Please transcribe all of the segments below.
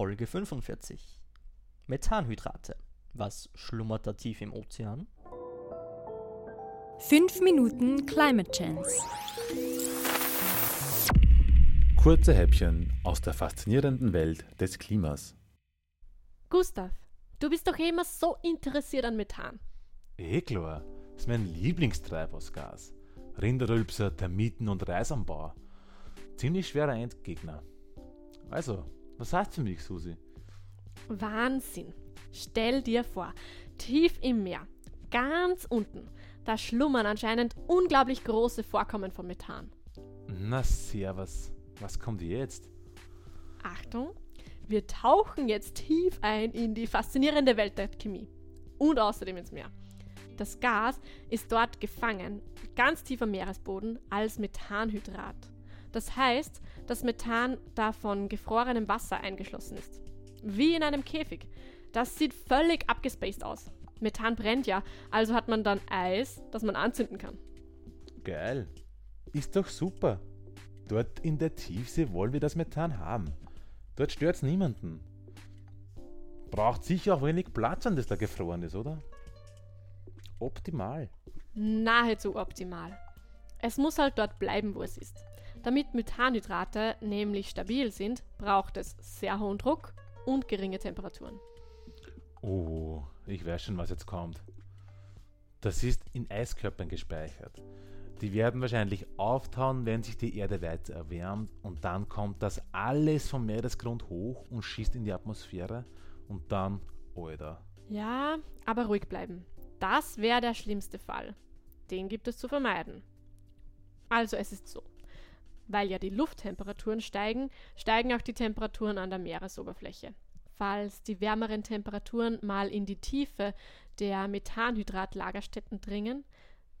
Folge 45. Methanhydrate. Was schlummert da tief im Ozean? 5 Minuten Climate Chance. Kurze Häppchen aus der faszinierenden Welt des Klimas. Gustav, du bist doch immer so interessiert an Methan. Eh klar, ist mein Lieblingstreibhausgas. Rinderrülpser, Termiten und Reisanbau. Ziemlich schwerer Endgegner. Also, was heißt für mich, Susi? Wahnsinn. Stell dir vor, tief im Meer, ganz unten, da schlummern anscheinend unglaublich große Vorkommen von Methan. Na servus, was kommt jetzt? Achtung, wir tauchen jetzt tief ein in die faszinierende Welt der Chemie und außerdem ins Meer. Das Gas ist dort gefangen, ganz tief am Meeresboden, als Methanhydrat. Das heißt, dass Methan da von gefrorenem Wasser eingeschlossen ist. Wie in einem Käfig. Das sieht völlig abgespaced aus. Methan brennt ja, also hat man dann Eis, das man anzünden kann. Geil. Ist doch super. Dort in der Tiefsee wollen wir das Methan haben. Dort stört's niemanden. Braucht sicher auch wenig Platz, an das da gefroren ist, oder? Optimal. Nahezu optimal. Es muss halt dort bleiben, wo es ist. Damit Methanhydrate nämlich stabil sind, braucht es sehr hohen Druck und geringe Temperaturen. Oh, ich weiß schon, was jetzt kommt. Das ist in Eiskörpern gespeichert. Die werden wahrscheinlich auftauen, wenn sich die Erde weiter erwärmt und dann kommt das alles vom Meeresgrund hoch und schießt in die Atmosphäre und dann, Alter. Ja, aber ruhig bleiben. Das wäre der schlimmste Fall. Den gibt es zu vermeiden. Also es ist so. Weil ja die Lufttemperaturen steigen, steigen auch die Temperaturen an der Meeresoberfläche. Falls die wärmeren Temperaturen mal in die Tiefe der Methanhydratlagerstätten dringen,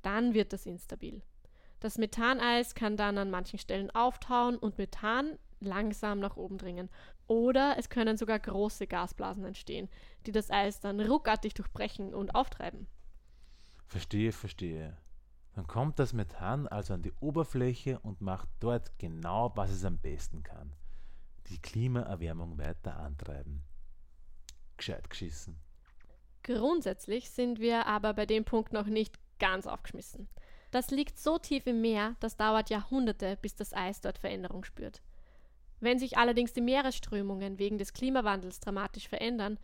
dann wird das instabil. Das Methaneis kann dann an manchen Stellen auftauen und Methan langsam nach oben dringen. Oder es können sogar große Gasblasen entstehen, die das Eis dann ruckartig durchbrechen und auftreiben. Verstehe, verstehe. Dann kommt das Methan also an die Oberfläche und macht dort genau, was es am besten kann. Die Klimaerwärmung weiter antreiben. Gescheit geschissen. Grundsätzlich sind wir aber bei dem Punkt noch nicht ganz aufgeschmissen. Das liegt so tief im Meer, das dauert Jahrhunderte, bis das Eis dort Veränderung spürt. Wenn sich allerdings die Meeresströmungen wegen des Klimawandels dramatisch verändern,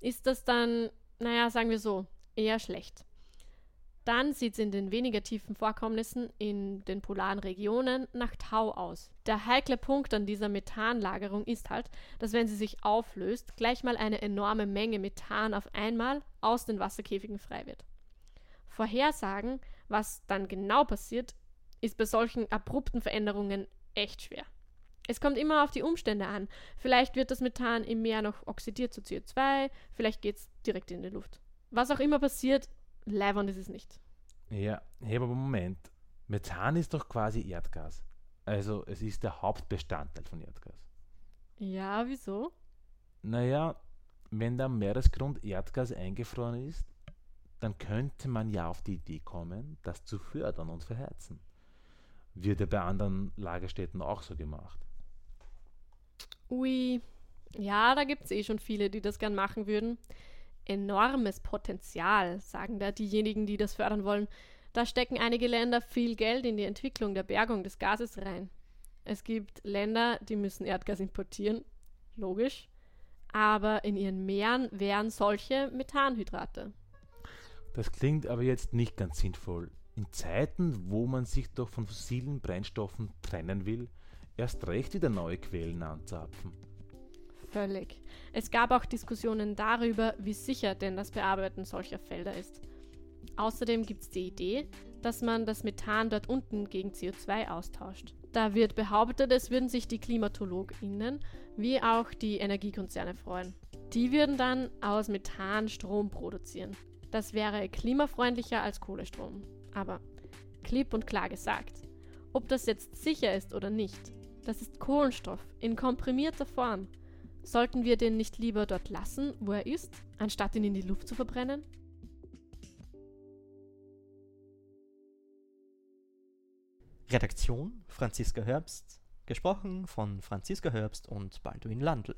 ist das dann, naja, sagen wir so, eher schlecht. Dann sieht es in den weniger tiefen Vorkommnissen in den polaren Regionen nach Tau aus. Der heikle Punkt an dieser Methanlagerung ist halt, dass wenn sie sich auflöst, gleich mal eine enorme Menge Methan auf einmal aus den Wasserkäfigen frei wird. Vorhersagen, was dann genau passiert, ist bei solchen abrupten Veränderungen echt schwer. Es kommt immer auf die Umstände an. Vielleicht wird das Methan im Meer noch oxidiert zu CO2, vielleicht geht es direkt in die Luft. Was auch immer passiert, Leibwand ist es nicht. Ja, hey, aber Moment. Methan ist doch quasi Erdgas. Also es ist der Hauptbestandteil von Erdgas. Ja, wieso? Naja, wenn der Meeresgrund Erdgas eingefroren ist, dann könnte man ja auf die Idee kommen, das zu fördern und verheizen. Wird ja bei anderen Lagerstätten auch so gemacht. Ui, ja, da gibt es eh schon viele, die das gern machen würden enormes Potenzial, sagen da diejenigen, die das fördern wollen. Da stecken einige Länder viel Geld in die Entwicklung der Bergung des Gases rein. Es gibt Länder, die müssen Erdgas importieren, logisch, aber in ihren Meeren wären solche Methanhydrate. Das klingt aber jetzt nicht ganz sinnvoll. In Zeiten, wo man sich doch von fossilen Brennstoffen trennen will, erst recht wieder neue Quellen anzapfen. Völlig. Es gab auch Diskussionen darüber, wie sicher denn das Bearbeiten solcher Felder ist. Außerdem gibt es die Idee, dass man das Methan dort unten gegen CO2 austauscht. Da wird behauptet, es würden sich die KlimatologInnen wie auch die Energiekonzerne freuen. Die würden dann aus Methan Strom produzieren. Das wäre klimafreundlicher als Kohlestrom. Aber klipp und klar gesagt, ob das jetzt sicher ist oder nicht, das ist Kohlenstoff in komprimierter Form. Sollten wir den nicht lieber dort lassen, wo er ist, anstatt ihn in die Luft zu verbrennen? Redaktion Franziska Herbst, gesprochen von Franziska Herbst und Balduin Landl.